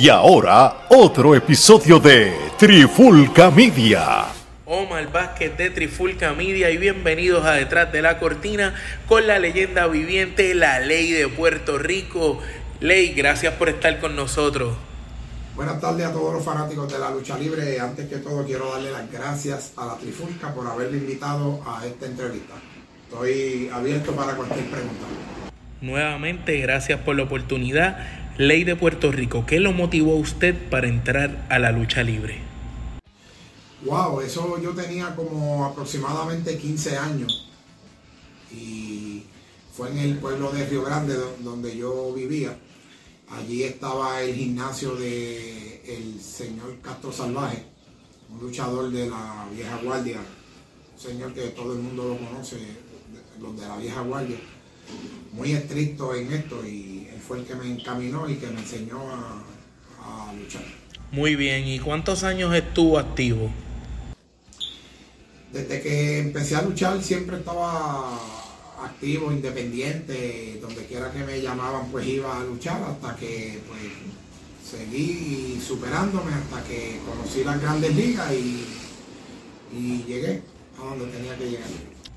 Y ahora, otro episodio de Trifulca Media. Omar Vázquez de Trifulca Media y bienvenidos a Detrás de la Cortina con la leyenda viviente, la ley de Puerto Rico. Ley, gracias por estar con nosotros. Buenas tardes a todos los fanáticos de la lucha libre. Antes que todo quiero darle las gracias a la Trifulca por haberme invitado a esta entrevista. Estoy abierto para cualquier pregunta. Nuevamente, gracias por la oportunidad. Ley de Puerto Rico, ¿qué lo motivó a usted para entrar a la lucha libre? Wow, eso yo tenía como aproximadamente 15 años. Y fue en el pueblo de Río Grande donde yo vivía. Allí estaba el gimnasio de el señor Castro Salvaje, un luchador de la vieja guardia, un señor que todo el mundo lo conoce, los de la vieja guardia, muy estricto en esto y él fue el que me encaminó y que me enseñó a, a luchar. Muy bien, ¿y cuántos años estuvo activo? Desde que empecé a luchar siempre estaba activo, independiente, donde quiera que me llamaban pues iba a luchar hasta que pues seguí superándome hasta que conocí las grandes ligas y, y llegué a donde tenía que llegar.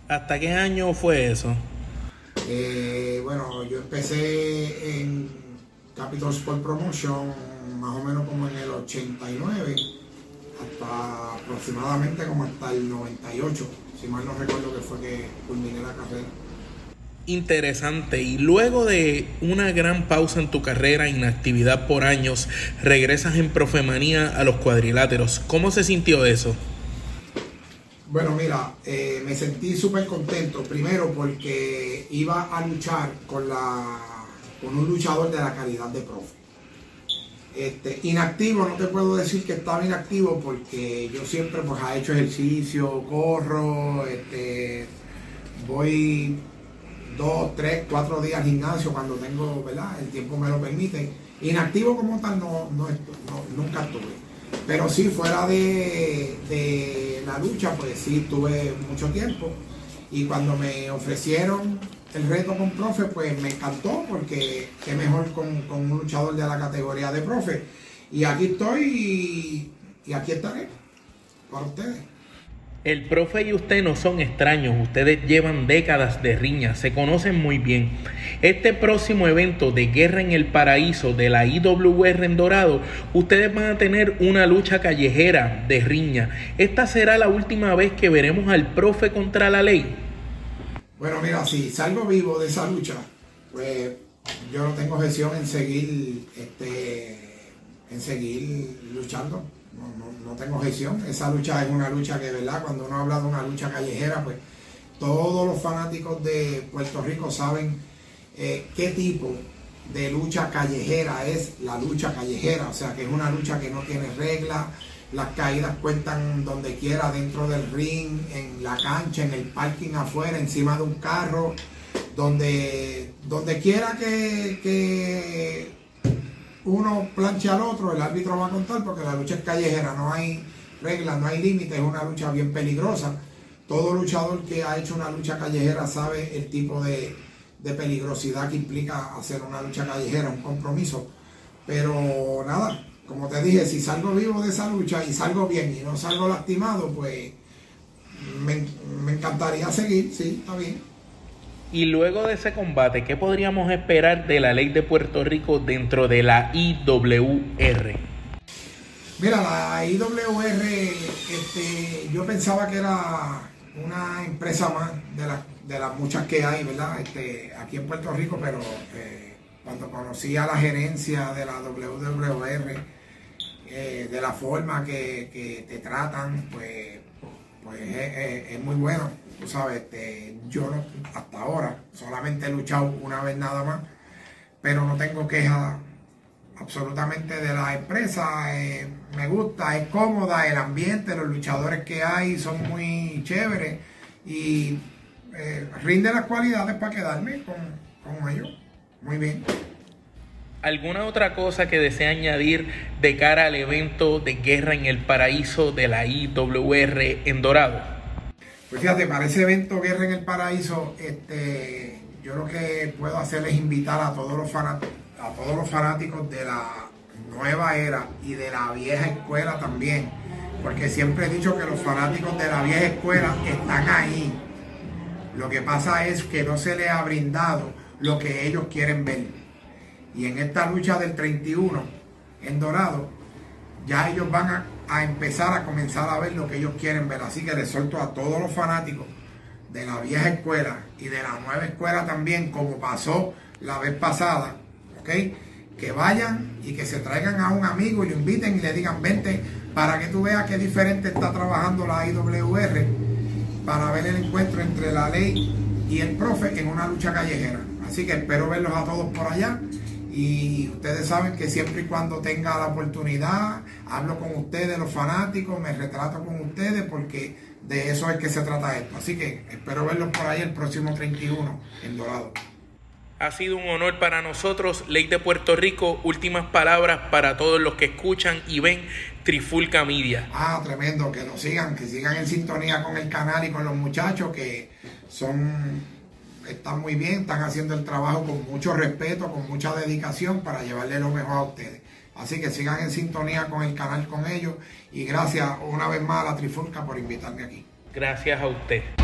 ¿Hasta qué año fue eso? Eh, bueno, yo empecé en Capital Sport Promotion más o menos como en el 89 hasta aproximadamente como hasta el 98, si mal no recuerdo que fue que culminé la carrera. Interesante. Y luego de una gran pausa en tu carrera, inactividad por años, regresas en Profemanía a los cuadriláteros. ¿Cómo se sintió eso? Bueno, mira, eh, me sentí súper contento. Primero porque iba a luchar con, la, con un luchador de la calidad de profe. Este, inactivo, no te puedo decir que estaba inactivo porque yo siempre pues he hecho ejercicio, corro, este, voy dos, tres, cuatro días al gimnasio cuando tengo, ¿verdad? El tiempo me lo permite. Inactivo como tal no, no, nunca estuve. Pero sí, fuera de, de, la lucha, pues sí, tuve mucho tiempo. Y cuando me ofrecieron el reto con profe, pues me encantó porque qué mejor con, con un luchador de la categoría de profe. Y aquí estoy y, y aquí estaré para ustedes. El profe y usted no son extraños, ustedes llevan décadas de riña, se conocen muy bien. Este próximo evento de Guerra en el Paraíso de la IWR en Dorado, ustedes van a tener una lucha callejera de riña. ¿Esta será la última vez que veremos al profe contra la ley? Bueno, mira, si salgo vivo de esa lucha, pues yo no tengo gestión en seguir, este, en seguir luchando. No, tengo gestión. Esa lucha es una lucha que, ¿verdad? Cuando uno habla de una lucha callejera, pues todos los fanáticos de Puerto Rico saben eh, qué tipo de lucha callejera es la lucha callejera. O sea, que es una lucha que no tiene reglas las caídas cuentan donde quiera, dentro del ring, en la cancha, en el parking afuera, encima de un carro, donde, donde quiera que, uno planche al otro, el árbitro va a contar porque la lucha es callejera, no hay reglas, no hay límites, es una lucha bien peligrosa. Todo luchador que ha hecho una lucha callejera sabe el tipo de, de peligrosidad que implica hacer una lucha callejera, un compromiso. Pero nada, como te dije, si salgo vivo de esa lucha y salgo bien y no salgo lastimado, pues me, encantaría seguir, sí, está bien. Y luego de ese combate, ¿qué podríamos esperar de la ley de Puerto Rico dentro de la IWR? Mira, la IWR, este, yo pensaba que era una empresa más de, las muchas que hay, ¿verdad? Este, aquí en Puerto Rico, pero eh, cuando conocí a la gerencia de la WWR, eh, de la forma que, te tratan, pues, pues es, muy bueno. Tú sabes, este, yo hasta ahora solamente he luchado una vez nada más, pero no tengo queja absolutamente de la empresa. Eh, me gusta, es cómoda, el ambiente, los luchadores que hay son muy chéveres y eh, rinde las cualidades para quedarme con, con ellos. Muy bien. ¿Alguna otra cosa que desea añadir de cara al evento de Guerra en el Paraíso de la IWR en Dorado? Pues fíjate, para ese evento Guerra en el Paraíso, este, yo lo que puedo hacer es invitar a todos los fanáticos, a todos los fanáticos de la nueva era y de la vieja escuela también. Porque siempre he dicho que los fanáticos de la vieja escuela están ahí. Lo que pasa es que no se les ha brindado lo que ellos quieren ver. Y en esta lucha del 31 en Dorado, ya ellos van a, empezar a comenzar a ver lo que ellos quieren ver. Así que les suelto a todos los fanáticos de la vieja escuela y de la nueva escuela también, como pasó la vez pasada, ¿ok? Que vayan y que se traigan a un amigo y lo inviten y le digan, vente para que tú veas qué diferente está trabajando la IWR para ver el encuentro entre la ley y el profe en una lucha callejera. Así que espero verlos a todos por allá. Y ustedes saben que siempre y cuando tenga la oportunidad, hablo con ustedes, los fanáticos, me retrato con ustedes, porque de eso es que se trata esto. Así que espero verlos por ahí el próximo 31 en Dorado. Ha sido un honor para nosotros, Ley de Puerto Rico. Últimas palabras para todos los que escuchan y ven Trifulca Media. Ah, tremendo, que nos sigan, que sigan en sintonía con el canal y con los muchachos que son están muy bien, están haciendo el trabajo con mucho respeto, con mucha dedicación para llevarle lo mejor a ustedes. Así que sigan en sintonía con el canal con ellos y gracias una vez más a la Trifulca por invitarme aquí. Gracias a usted.